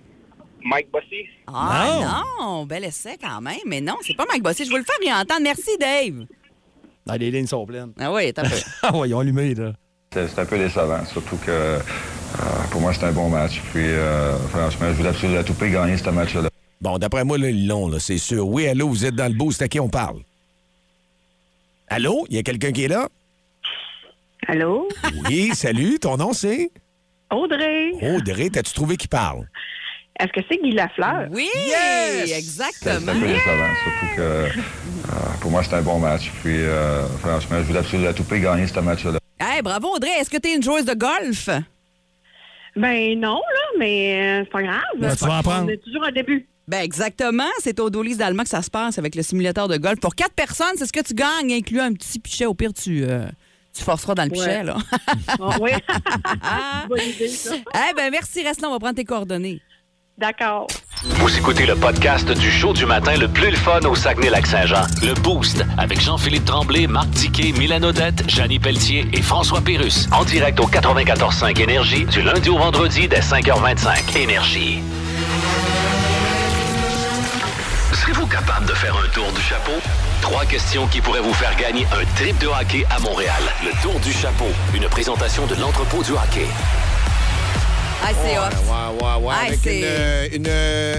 Mike Bossy. Ah non. bel essai quand même. Mais non, c'est pas Mike Bossy. Je veux le faire y entendre. Merci, Dave. Ah, les lignes sont pleines. Ah oui, t'as peu. ah ouais, ils ont allumé, là. C'est c'est un peu décevant, surtout que euh, pour moi, c'était un bon match. Puis, euh, franchement, je voulais absolument à tout prix gagner ce match-là. Bon, d'après moi, là, ils l'ont, là, c'est sûr. Oui, allô, vous êtes dans le boost. À qui on parle? Allô? Il y a quelqu'un qui est là? Allô? Oui, salut. Ton nom, c'est? Audrey. Audrey. T'as-tu trouvé qui parle? Est-ce que c'est Guy Lafleur? Oui, exactement. un peu décevant, surtout que euh, pour moi, c'était un bon match. Puis, euh, franchement, je voulais absolument à tout prix gagner ce match-là. Hey, bravo, Audrey. Est-ce que t'es une joueuse de golf? Ben non, là, mais euh, c'est pas grave. Ben, tu vas en prendre. On est toujours un début. Ben exactement. C'est au Dolis d'Allemagne que ça se passe avec le simulateur de golf. Pour quatre personnes, c'est ce que tu gagnes, inclus un petit pichet. Au pire, tu, euh, tu forceras dans le pichet, Ouais. là. Ah, oui. Bonne idée, ça. Eh ben merci, reste là, on va prendre tes coordonnées. D'accord. Vous écoutez le podcast du show du matin le plus le fun au Saguenay-Lac-Saint-Jean. Le Boost avec Jean-Philippe Tremblay, Marc Tiquet, Milan Odette, Janine Pelletier et François Pérus. En direct au 94.5 Énergie du lundi au vendredi dès 5h25. Énergie. Serez-vous capable de faire un tour du chapeau? Trois questions qui pourraient vous faire gagner un trip de hockey à Montréal. Le tour du chapeau. Une présentation de l'entrepôt du hockey. Ah, c'est hot. Ouais, ouais, ouais. Ah, avec une, euh,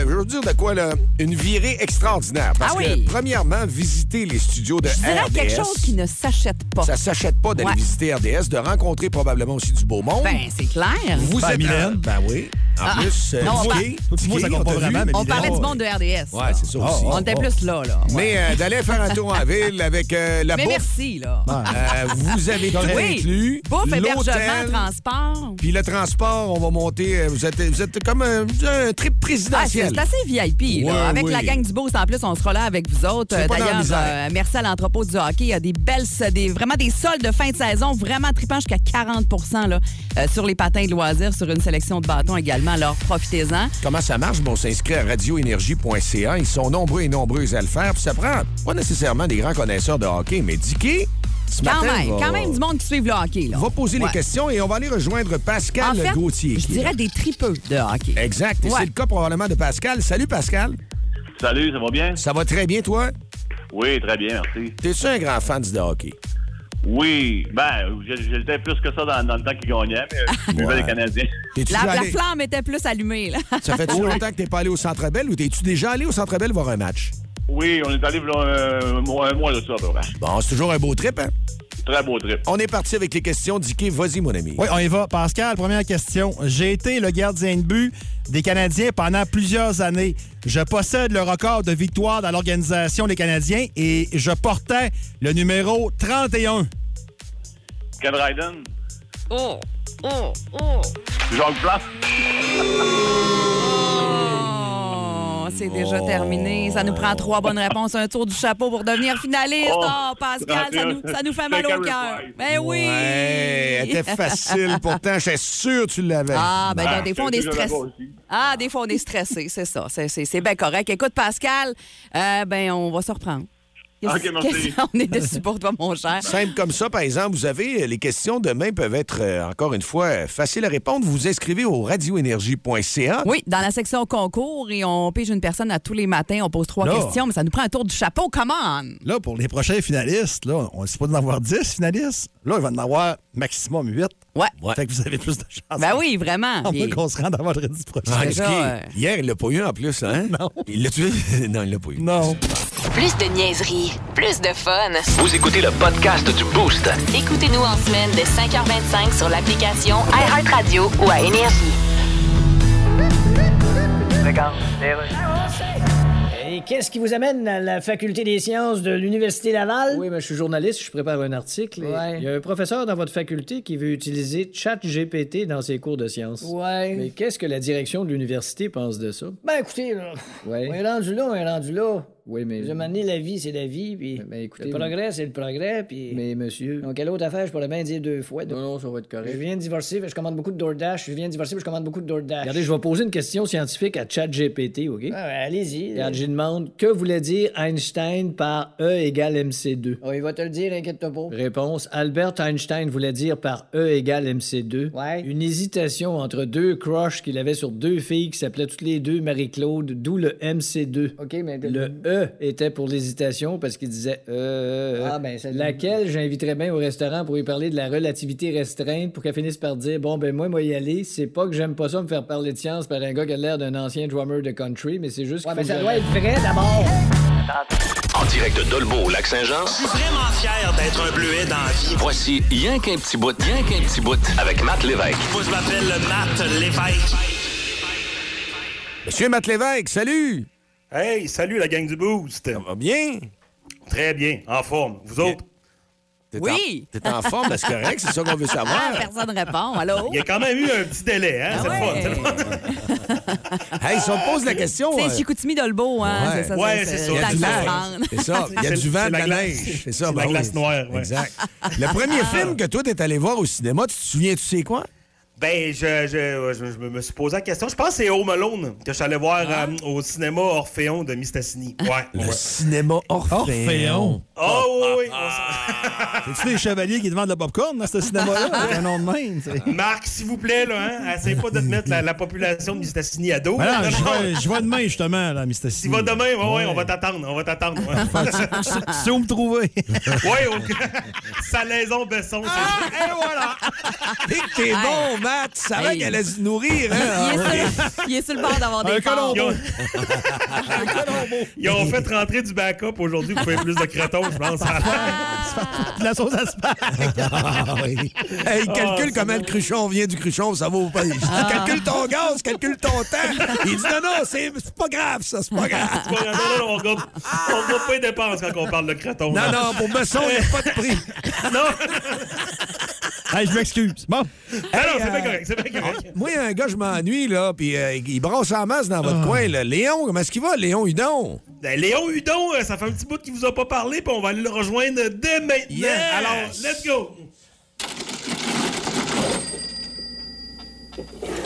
une, je veux dire de quoi, là? Une virée extraordinaire. Parce Ah oui. que, premièrement, visiter les studios de Je dirais RDS. quelque chose qui ne s'achète pas. Ça s'achète pas d'aller Ouais. visiter RDS, de rencontrer probablement aussi du beau monde. Ben, c'est clair. Vous Ben, êtes Mylène. Ben oui. En Ah. plus, euh, Non, on par- ça on vraiment, mais parlait du monde de RDS. Ouais, c'est ça aussi. On était plus là, là. Ouais. Mais euh, d'aller faire un tour en ville avec euh, la Mais bouffe. merci, là. Euh, vous avez tout Oui. inclus. Bouffe, hébergement, transport. Puis le transport, on va monter. Euh, Vous êtes, vous êtes comme un, un trip Ah, c'est présidentiel. c'est assez VIP. là. Ouais, avec oui. la gang du Boost, en plus, on sera là avec vous autres. Euh, D'ailleurs, euh, merci à l'entrepôt du hockey. Il y a des belles, des, vraiment des soldes de fin de saison, vraiment tripants jusqu'à 40 là, euh, sur les patins de loisirs, sur une sélection de bâtons également. Alors, profitez-en. Comment ça marche? Bon, on s'inscrit à radioénergie.ca. Ils sont nombreux et nombreuses à le faire. Puis ça prend pas nécessairement des grands connaisseurs de hockey, mais Dicky, ce Quand matin, même, va, quand même du monde qui suit le hockey. Là. va poser Ouais. les questions et on va aller rejoindre Pascal En fait, Gauthier. je dirais des tripeux de hockey. Exact. Et Ouais. c'est le cas probablement de Pascal. Salut, Pascal. Salut, ça va bien? Ça va très bien, toi? Oui, très bien, merci. T'es-tu un grand fan du hockey? Oui, ben, j'étais plus que ça dans, dans le temps qu'ils gagnaient, mais Ouais. les Canadiens. La, flamme était plus allumée. Là. Ça fait-tu longtemps que t'es pas allé au Centre Bell ou t'es-tu déjà allé au Centre Bell voir un match? Oui, on est allé un, mois- un mois de ça, à peu près. Bon, c'est toujours un beau trip, hein? Très beau trip. On est parti avec les questions. Dicky, vas-y, mon ami. Oui, on y va. Pascal, première question. J'ai été le gardien de but des Canadiens pendant plusieurs années. Je possède le record de victoire dans l'organisation des Canadiens et je portais le numéro 31. Ken Ryden, Oh, oh, oh. Jacques Place. Oh, c'est déjà terminé. Ça nous prend trois bonnes réponses, un tour du chapeau pour devenir finaliste. Oh, Oh, Pascal, ça nous, ça nous fait mal au cœur. Ben oui. Ouais, elle était facile. Pourtant, j'étais sûr que tu l'avais. Ah, ben, donc, des fois, on est c'est déjà stressé. Ah, des fois, on est stressé, c'est ça. C'est- C'est c'est bien correct. Écoute, Pascal, euh, ben, on va se reprendre. OK, merci. On est dessus pour toi, mon cher? Simple comme ça, par exemple, vous avez les questions demain peuvent être, euh, encore une fois, euh, faciles à répondre. Vous vous inscrivez au radioénergie.ca. Oui, dans la section concours, et on pige une personne à tous les matins. On pose trois Là. questions, mais ça nous prend un tour du chapeau. Come on! Là, pour les prochains finalistes, là, on ne sait pas d'en avoir 10 finalistes? Là, il va en avoir maximum 8. Ouais. Fait que vous avez plus de chance. Ben oui, vraiment. Puis- moins qu'on se rende à vendredi prochain. Ah, euh, Hier, il l'a pas eu en plus, hein? Non. Il l'a tué? non, il l'a pas eu. Non. Plus de niaiserie, plus de fun. Vous écoutez le podcast du Boost. Écoutez-nous en semaine de 5h25 sur l'application iHeartRadio ou à Énergie. Et qu'est-ce qui vous amène à la faculté des sciences de l'Université Laval? Oui, mais je suis journaliste, je prépare un article. Ouais. Il y a un professeur dans votre faculté qui veut utiliser ChatGPT dans ses cours de sciences. Ouais. Mais qu'est-ce que la direction de l'université pense de ça? Ben écoutez, là, Ouais. on est rendu là, on est rendu là. Oui, mais. Je donné la vie, c'est la vie, puis écoutez, le progrès, c'est le progrès, puis... Mais monsieur. Donc, quelle autre affaire, je pourrais bien dire deux fois. Non, non, ça va être Je correct. viens de divorcer, je commande beaucoup de DoorDash. Je viens de divorcer, je commande beaucoup de DoorDash. Regardez, je vais poser une question scientifique à ChatGPT, OK? Ah, ouais, allez-y. Regarde, je demande que voulait dire Einstein par E égale MC2? Oh, il va te le dire, inquiète-toi pas. Réponse Albert Einstein voulait dire par E égale MC2. Ouais. Une hésitation entre deux crushs qu'il avait sur deux filles qui s'appelaient toutes les deux Marie-Claude, d'où le MC2. OK, mais... Le E était pour l'hésitation parce qu'il disait euh, euh, euh. Ah, ben. Laquelle? J'inviterais bien au restaurant pour lui parler de la relativité restreinte pour qu'elle finisse par dire Bon, ben, moi, moi, y aller. C'est pas que j'aime pas ça me faire parler de science par un gars qui a l'air d'un ancien drummer de country, mais c'est juste Ouais, mais ça doit être vrai, d'abord. En direct de Dolbeau au Lac-Saint-Jean, Je suis vraiment fier d'être un bleuet dans la vie. voici Rien qu'un petit bout, rien qu'un petit bout avec Matt Lévesque. Moi, je m'appelle Matt Lévesque. Monsieur Matt Lévesque, salut! Hey, salut la gang du Boost. Ça va bien? Très bien, en forme. Vous autres? T'es Oui. En, t'es en forme, ben, c'est correct, c'est ça qu'on veut Ah, savoir. personne répond. Allô? Il y a quand même eu un petit délai, hein? Ah c'est le fun, ouais. c'est le fun. Hey, si on te pose la question. C'est euh, Chicoutimi Dolbeau, hein? Ouais. C'est ça, Ouais, c'est ça. il y a le du temps de vent. se rendre. C'est ça. Il y a C'est- du vent, c'est de la neige. C'est ça. C'est ben la oui. glace noire, ouais. Exact. Le premier film que toi, t'es allé voir au cinéma, tu te souviens, tu sais quoi? Ben, je, je, je- je me suis posé la question. Je pense que c'est Home Alone que je suis allé voir euh, au cinéma Orphéon de Mistassini. Ouais. Le ouais. cinéma Orphéon. Orphéon. Oh, oui, oui. C'est-tu les chevaliers qui te vendent le popcorn dans ce cinéma-là? Un nom de même. Marc, s'il vous plaît, là, hein, essaye pas de te mettre la, la population de Mistassini à dos. Ben non, Non, je vais, demain, justement, là, Tu Mistassini. vas demain, ouais, ouais, on va t'attendre, on va t'attendre. Ouais, Tu tu sais où me trouver? ouais ok. Salaison Besson, c'est Et voilà! T'es bon, Tu savais Hey. qu'elle allait se nourrir, Il est, hein? sur, il est sur le bord d'avoir Un des parts. Ils ont... Ils ont fait rentrer du backup aujourd'hui pour faire plus de crétons, je pense. De la sauce à spag. Ah, oui. Hey, il calcule Ah, comment le cruchon vient du cruchon, ça vaut pas. Dis, calcule ton gaz, calcule ton temps. Il dit non, non, c'est pas grave, ça, c'est pas grave. non, non, non, on regarde, on regarde pas les dépenses quand on parle de crétons. Non, non, pour Besson, il n'y a pas de prix. non. Hey, je m'excuse. Bon. Ah non, c'est bien correct, c'est bien correct. Moi, un gars, je m'ennuie, là, puis euh, il brasse en masse dans Ah. votre coin, là. Léon, comment est-ce qu'il va, Léon Hudon? Ben, Léon Hudon, euh, ça fait un petit bout qu'il vous a pas parlé, puis on va aller le rejoindre dès maintenant. Yes. Alors, let's go!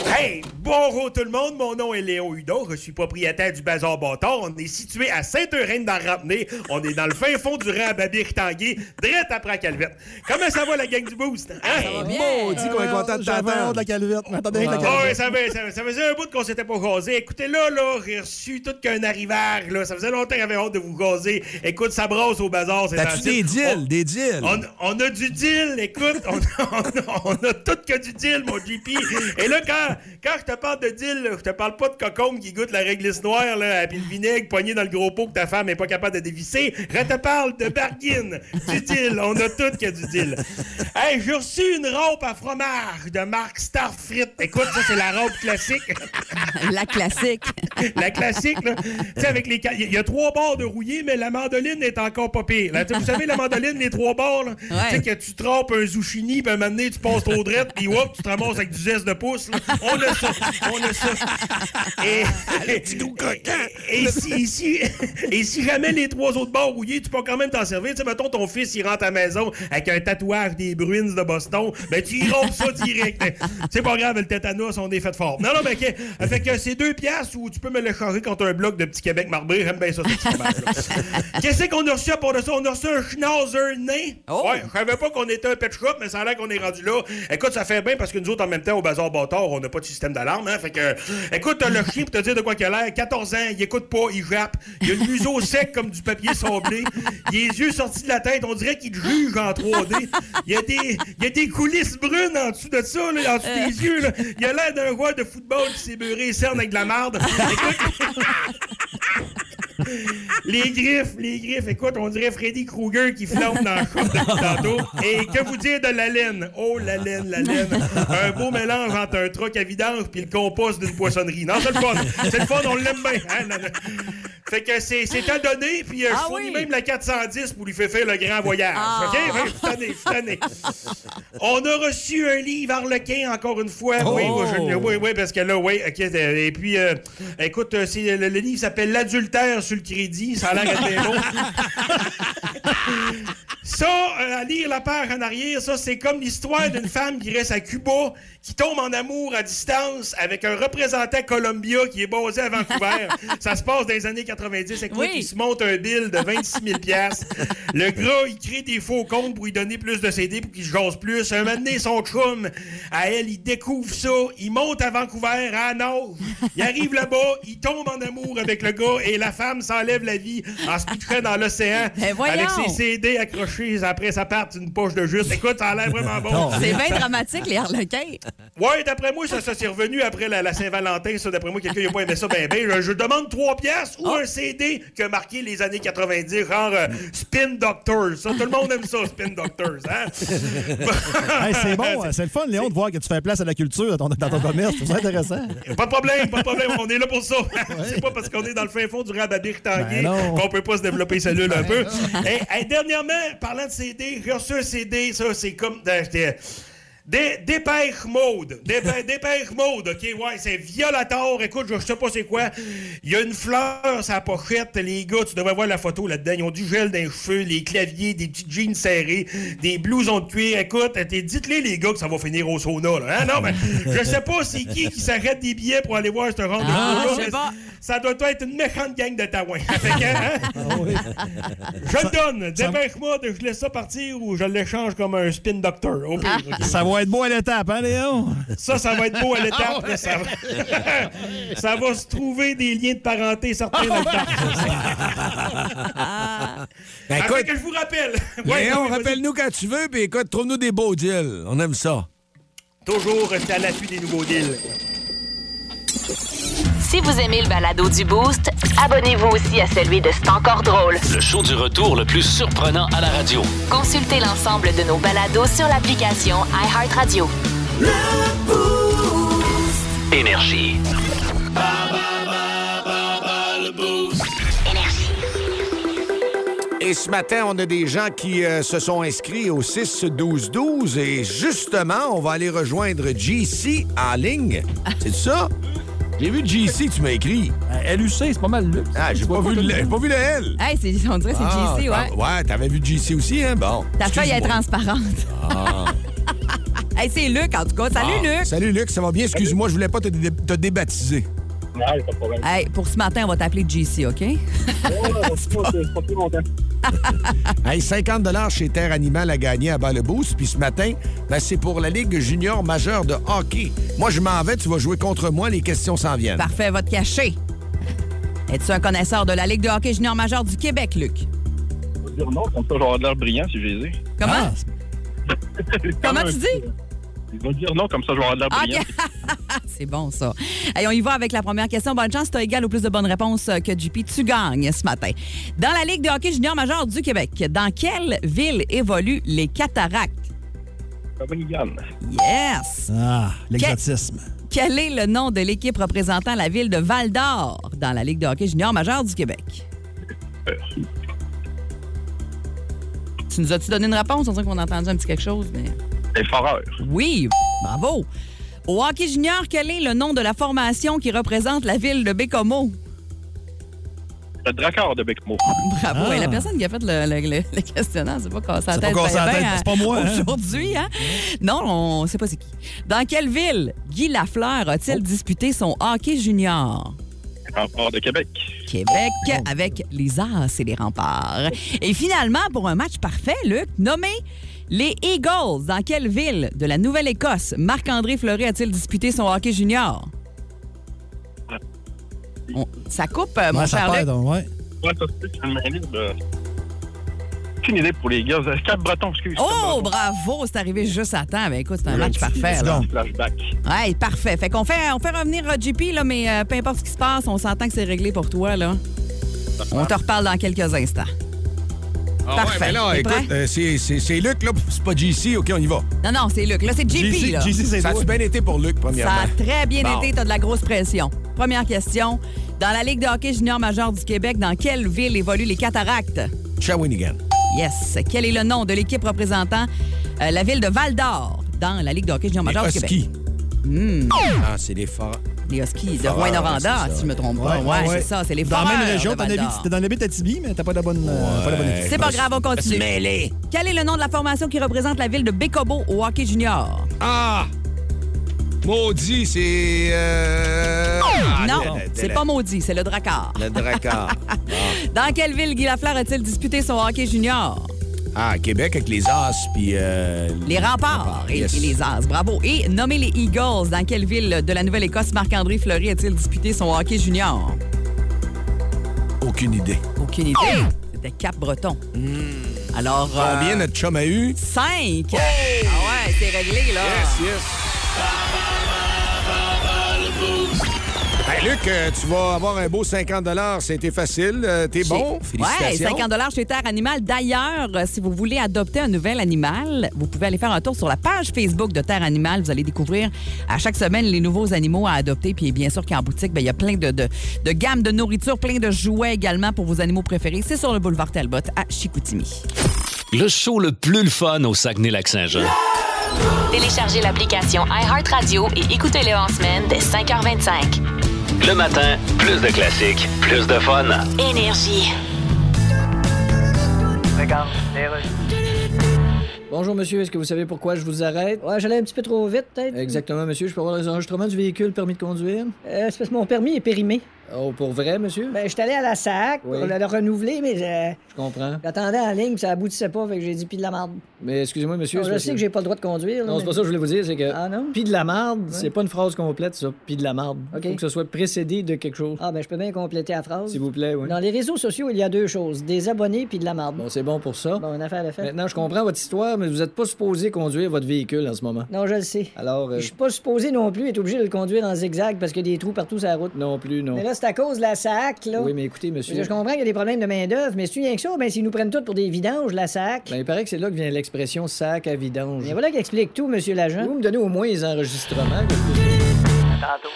Hey, bonjour tout le monde, mon nom est Léon Hudon, je suis propriétaire du Bazar Bâtard. On est situé à Sainte-Euraine dans Rampenay. On est dans le fin fond du rang à Babir-Tanguay, direct après la Calvette. Comment ça va la gang du Boost? Hein? Ça va bien. Maudit qu'on est content de de la calvette. avec la Ah calvette. ça, fait- ça, ça faisait un bout qu'on s'était pas gasé. Écoutez, là, là, j'ai reçu tout qu'un arrivage, là. Ça faisait longtemps qu'il avait honte de vous gazer. Écoute, ça brosse au bazar, c'est T'as-tu des deals, des deals? On, on a du deal, écoute, on, on a, on a tout que du deal, mon JP. Et là, quand, quand je te parle de deal, je te parle pas de cocombe qui goûte la réglisse noire, là, puis le vinaigre poigné dans le gros pot que ta femme est pas capable de dévisser. Je te parle de bargain, du deal. On a tout que du deal. Hey, j'ai reçu une robe à fromage de marque Starfrit. Écoute, ça, c'est la robe classique. La classique. La classique, là. Tu sais, avec les. Il y a trois bords de rouillé, mais la mandoline est encore pas pire. Là, vous savez, la mandoline, les trois bords, là. Tu sais, que tu trempes un zucchini, puis un moment donné, tu passes trop drette, puis hop, tu te ramasses avec du zeste de pouce. là. On a ça. On a ça. Et, et, si, et si- et si jamais les trois autres bords rouillés, tu peux quand même t'en servir. Tu sais, mettons, ton fils, il rentre à la maison avec un tatouage des Bruins de Boston, ben tu y rompes ça direct. C'est pas grave, le tétanos, on est fait fort. Non, non, mais OK. Fait que c'est deux piastres où tu peux me le changer contre un bloc de petit Québec marbré. J'aime bien ça, ce. Qu'est-ce qu'on a reçu à part de ça? On a reçu un schnauzer nain. Ouais, je savais pas qu'on était un pet shop, mais ça a l'air qu'on est rendu là. Écoute, ça fait bien parce que nous autres, en même temps, au Bazar Bâtard, on n'a pas de système d'alarme. Hein? Fait que, écoute, le chien, pour te dire de quoi qu'il a l'air, 14 ans, il écoute pas, il jappe. Il a le museau sec comme du papier sablé. Il a les yeux sortis de la tête, on dirait qu'il juge en 3D. Il y a des, il a des coulisses brunes en dessous de ça, là, en dessous des yeux. Là. Il a l'air d'un joueur de football qui s'est beurré les cernes avec de la marde. Écoute, les griffes, les griffes, écoute, on dirait Freddy Krueger qui flambe dans le tantôt. Et que vous dire de la laine? Oh, la laine, la laine. Un beau mélange entre un truc à vidange puis le compost d'une poissonnerie. Non, c'est le fun. C'est le fun, on l'aime bien. hein, Fait que c'est c'est à donner, puis euh, je Ah fournis oui. même la 410 pour lui faire faire le grand voyage. Ah. OK? On a reçu un livre Harlequin, encore une fois. Oui, Oh. oui, je- oui, oui, parce que là, oui, OK. euh, Et puis, euh, écoute, euh, c'est- le, le livre s'appelle L'adultère sur le crédit. Ça a l'air d'être long. Ça, euh, à lire la page en arrière, ça, c'est comme l'histoire d'une femme qui reste à Cuba, qui tombe en amour à distance avec un représentant Columbia qui est basé à Vancouver. ça se passe dans les années 90. Écoute, Oui. il se monte un bill de 26 000 Le gars, il crée des faux comptes pour lui donner plus de CD pour qu'il se jase plus. Un moment donné, son chum, à elle, il découvre ça. Il monte à Vancouver, à Nord. Il arrive là-bas, il tombe en amour avec le gars et la femme s'enlève la vie en se pitchant dans l'océan Ben avec ses CD accrochés après sa part une poche de jus. Écoute, ça a l'air vraiment bon. C'est bien dramatique, les harlequins. Ouais, d'après moi, ça, ça s'est revenu après la, la Saint-Valentin. Ça, d'après moi, quelqu'un n'a pas aimé ça ben ben. Je, je demande 3 piastres ou un CD qui a marqué les années 90, genre euh, Spin Doctors. Ça, tout le monde aime ça, Spin Doctors. Hein? Hey, c'est bon, euh, c'est le fun, Léon, de voir que tu fais place à la culture dans ton, dans ton commerce. C'est intéressant. Pas de problème, pas de problème, on est là pour ça. C'est pas parce qu'on est dans le fin fond du rababic tanguay Ben qu'on peut pas se développer cellule un peu. Hey, hey, dernièrement, parlant de CD, j'ai reçu un CD, ça c'est comme. j'étais- Dé- Dépêche mode. Dépêche, dépêche mode, OK? Ouais, c'est Violator. Écoute, je sais pas c'est quoi. Il y a une fleur la pochette. Les gars, tu devrais voir la photo là-dedans. Ils ont du gel dans les cheveux, les claviers, des petits jeans serrés, des blousons de cuir. Écoute, t'es- dites-les, les gars, que ça va finir au sauna, là. Hein? Non, mais je sais pas c'est qui qui s'arrête des billets pour aller voir ce de Ah. Ça doit être une méchante gang de taouins. Hein? Je le donne. Dépêche-moi, de- je laisse ça partir ou je l'échange comme un spin doctor. Au pire, OK? Ça va être beau à l'étape, hein, Léon? Ça, ça va être beau à l'étape. là, ça, va... ça va se trouver des liens de parenté certains dans le temps. Ben, Après écoute, que je vous rappelle. Ouais, Léon, rappelle-nous quand tu veux, puis écoute, trouve-nous des beaux deals. On aime ça. Toujours rester à l'affût des nouveaux deals. Si vous aimez le balado du Boost, abonnez-vous aussi à celui de C'est encore drôle. Le show du retour le plus surprenant à la radio. Consultez l'ensemble de nos balados sur l'application iHeartRadio. Énergie. Et ce matin, on a des gens qui euh, se sont inscrits au 6-12-12 et justement, on va aller rejoindre JC en ligne. C'est ça? J'ai vu JC, tu m'as écrit. LUC, c'est pas mal luxe. Ah, j'ai pas, vu le- j'ai pas vu le L. Hey, c'est- on dirait que c'est Ah, JC, ouais. ah, ouais, t'avais vu JC aussi, hein? Bon. Ta feuille est Excuse-moi. transparente. Ah. Hey, c'est Luc, en tout cas. Salut, Ah, Luc. Salut, Luc, ça va bien? Excuse-moi, je voulais pas te, dé- te débaptiser. Ouais, pas de problème. Hey, pour ce matin, on va t'appeler JC, OK? c'est pas, c'est pas plus longtemps. Hey, 50 chez Terre Animal à gagner à bas le boost. Puis ce matin, ben, c'est pour la Ligue junior majeure de hockey. Moi, je m'en vais, tu vas jouer contre moi, les questions s'en viennent. Parfait, va te cacher. Es-tu un connaisseur de la Ligue de hockey junior majeur du Québec, Luc? Je vais dire non, comme ça, j'aurai de l'air brillant si j'ai dit. Comment? Comment tu dis? Il va dire non, comme ça, j'aurai de l'air Ah, brillant. OK. c'est bon, ça. Allez, on y va avec la première question. Bonne chance. Tu as égal ou plus de bonnes réponses euh, que JP. Tu gagnes ce matin. Dans la Ligue de hockey junior majeur du Québec, dans quelle ville évoluent les cataractes? Shawinigan. Yes! Ah, l'exotisme. Quel est le nom de l'équipe représentant la ville de Val-d'Or dans la Ligue de hockey junior majeur du Québec? Tu nous as-tu donné une réponse? On dirait qu'on a entendu un petit quelque chose, mais... Les foreurs. Oui, bravo. Au hockey junior, quel est le nom de la formation qui représente la ville de Bécomo? Le Dracard de Bécamo. Bravo. Ah. Ouais, la personne qui a fait le, le- le- le questionnaire, c'est pas cassé la C'est pas cassé la ben, tête, ben, c'est pas moi, hein? Aujourd'hui, hein? Non, on sait pas c'est qui. Dans quelle ville Guy Lafleur Oh. a-t-il disputé son hockey junior? Rempart de Québec. Québec Oh. avec les As et les remparts. Et finalement, pour un match parfait, Luc, nommé les Eagles. Dans quelle ville de la Nouvelle-Écosse Marc-André Fleury a-t-il disputé son hockey junior? On- ça coupe, euh, mon Ouais, ça cher perd, Luc. donc, ouais. Ça se peut. Aucune idée pour les gars. Cap Breton, excuse. Oh, bravo, c'est arrivé juste à temps. Ben, écoute, c'est un match parfait. Là. Flashback. Ouais, parfait. Fait qu'on fait, on fait revenir euh, JP, là, mais euh, peu importe ce qui se passe, on s'entend que c'est réglé pour toi. Là. On te reparle dans quelques instants. Ah Parfait. ouais, mais là, T'es écoute, euh, c'est- c'est c'est Luc, là, c'est pas JC. OK, on y va. Non, non, c'est Luc. Là, c'est JP. là. ça a-tu bien été pour Luc, Ça premièrement? a très bien Bon. été, t'as de la grosse pression. Première question. Dans la Ligue de hockey junior majeur du Québec, dans quelle ville évoluent les Cataractes? Shawinigan. Yes. Quel est le nom de l'équipe représentant euh, la ville de Val-d'Or dans la Ligue de hockey junior majeur du Québec? Hmm. Ah, c'est les forts. Les Huskies de Rouen-Noranda, si je me trompe pas. Ouais, c'est ça, c'est les Dans la même région, de t'en habites- Val-d'Or. t'es dans l'Abitibi, mais t'as pas la bonne, euh, pas la bonne équipe. C'est pas grave, on continue. mêler. Quel est le nom de la formation qui représente la ville de Bécobo au hockey junior? Ah! Maudit, c'est... euh, ah, non, c'est pas maudit, c'est le Drakkar. Le Dracard. Dans quelle ville Guy Lafleur a-t-il disputé son hockey junior? Ah, Québec avec les As, puis... euh, Les remparts et, yes. et les As. Bravo. Et nommez les Eagles. Dans quelle ville de la Nouvelle-Écosse Marc-André Fleury a-t-il disputé son hockey junior? Aucune idée. Aucune idée. C'était Cap-Breton. Alors. Hmm. Combien euh, notre chum a eu? Cinq. Ah ouais, c'est réglé, là. Yes, yes. Hey, Luc, euh, tu vas avoir un beau 50 C'était facile. Euh, T'es bon? Oui, Félicitations. 50 chez Terre Animale. D'ailleurs, euh, si vous voulez adopter un nouvel animal, vous pouvez aller faire un tour sur la page Facebook de Terre Animale. Vous allez découvrir à chaque semaine les nouveaux animaux à adopter. Puis bien sûr qu'en boutique, ben, il y a plein de, de, de gammes de nourriture, plein de jouets également pour vos animaux préférés. C'est sur le boulevard Talbot à Chicoutimi. Le show le plus le fun au Saguenay-Lac-Saint-Jean. Téléchargez l'application iHeartRadio et écoutez-le en semaine dès 5h25. Le matin, plus de classiques, plus de fun. Énergie. Regarde, les Bonjour, monsieur. Est-ce que vous savez pourquoi je vous arrête? Ouais, j'allais un petit peu trop vite, peut-être. Exactement, monsieur. Je peux avoir les enregistrements du véhicule, permis de conduire? Euh, c'est parce que mon permis est périmé. Oh, pour vrai, monsieur? Ben, j'étais allé à la SAC Oui. pour le, le renouveler, mais euh, Je comprends. j'attendais en ligne, puis ça aboutissait pas, fait que j'ai dit pis de la marde. Mais excusez-moi, monsieur. Non, je sais que j'ai pas le droit de conduire. Non, c'est pas ça que je voulais vous dire, c'est que. Ah non? Pis de la marde, c'est pas une phrase complète, ça. Pis de la marde. OK. Faut que ce soit précédé de quelque chose. Ah, ben, je peux bien compléter la phrase. S'il vous plaît, oui. Dans les réseaux sociaux, il y a deux choses des abonnés puis de la marde. Bon, c'est bon pour ça. Bon, une affaire de fait. Maintenant, je comprends votre histoire, mais vous êtes pas supposé conduire votre véhicule en ce moment. Non, je le sais. Alors, euh, Je suis pas supposé non plus être obligé de le conduire en zigzag parce qu'il y a des trous partout sur la route. non plus, non. Mais là, c'est à cause de la SAC, là. Oui, mais écoutez, monsieur. Je comprends qu'il y a des problèmes de main-d'œuvre, mais si rien que ça, ben, s'ils nous prennent tous pour des vidanges, la SAC. Ben, il paraît que c'est là que vient l'expression sac à vidange. Mais voilà qui explique tout, monsieur l'agent. Vous me donnez au moins les enregistrements. Tantôt.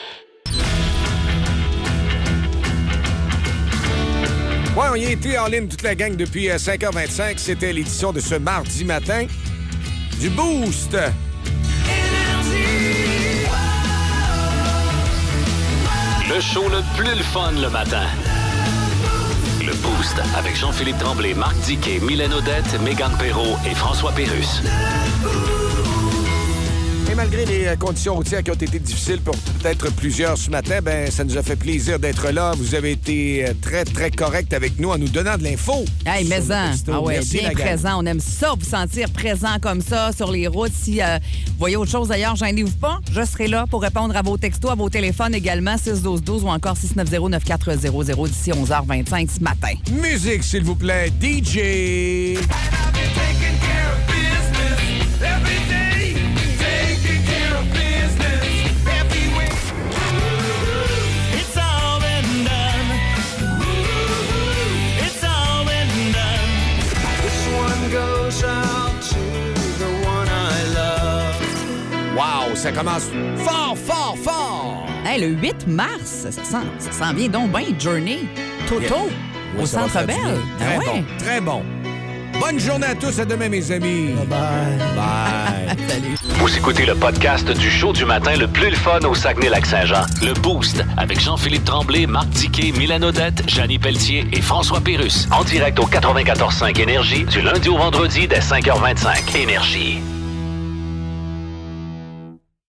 Ouais, on y a été en ligne toute la gang depuis euh, 5h25. C'était l'édition de ce mardi matin du Boost. Le show le plus le fun le matin. Le Boost avec Jean-Philippe Tremblay, Marc Diquet, Mylène Odette, Megan Perrault et François Pérus. Et malgré les euh, conditions routières qui ont été difficiles pour peut-être plusieurs ce matin, ben ça nous a fait plaisir d'être là. Vous avez été euh, très, très correct avec nous en nous donnant de l'info. Hey, mais en. textos. Ah ouais, Merci, bien présent. On aime ça, vous sentir présent comme ça sur les routes. Si euh, vous voyez autre chose d'ailleurs, gênez-vous pas. Je serai là pour répondre à vos textos, à vos téléphones également, 612-12 ou encore 690-9400 d'ici 11h25 ce matin. Musique, s'il vous plaît. DJ. Wow, ça commence fort, fort, fort. Hey, le 8 mars, ça sent, ça sent bien donc bien Journey, Toto, Oui, au Centre Bell. bien. Très Ah ouais. bon, très bon. Bonne journée à tous. À demain, mes amis. Bye. Bye. Salut. Vous écoutez le podcast du show du matin le plus le fun au Saguenay-Lac-Saint-Jean. Le Boost avec Jean-Philippe Tremblay, Marc Diquet, Milan Odette, Janine Pelletier et François Pérus. En direct au 94.5 Énergie du lundi au vendredi dès 5h25. Énergie.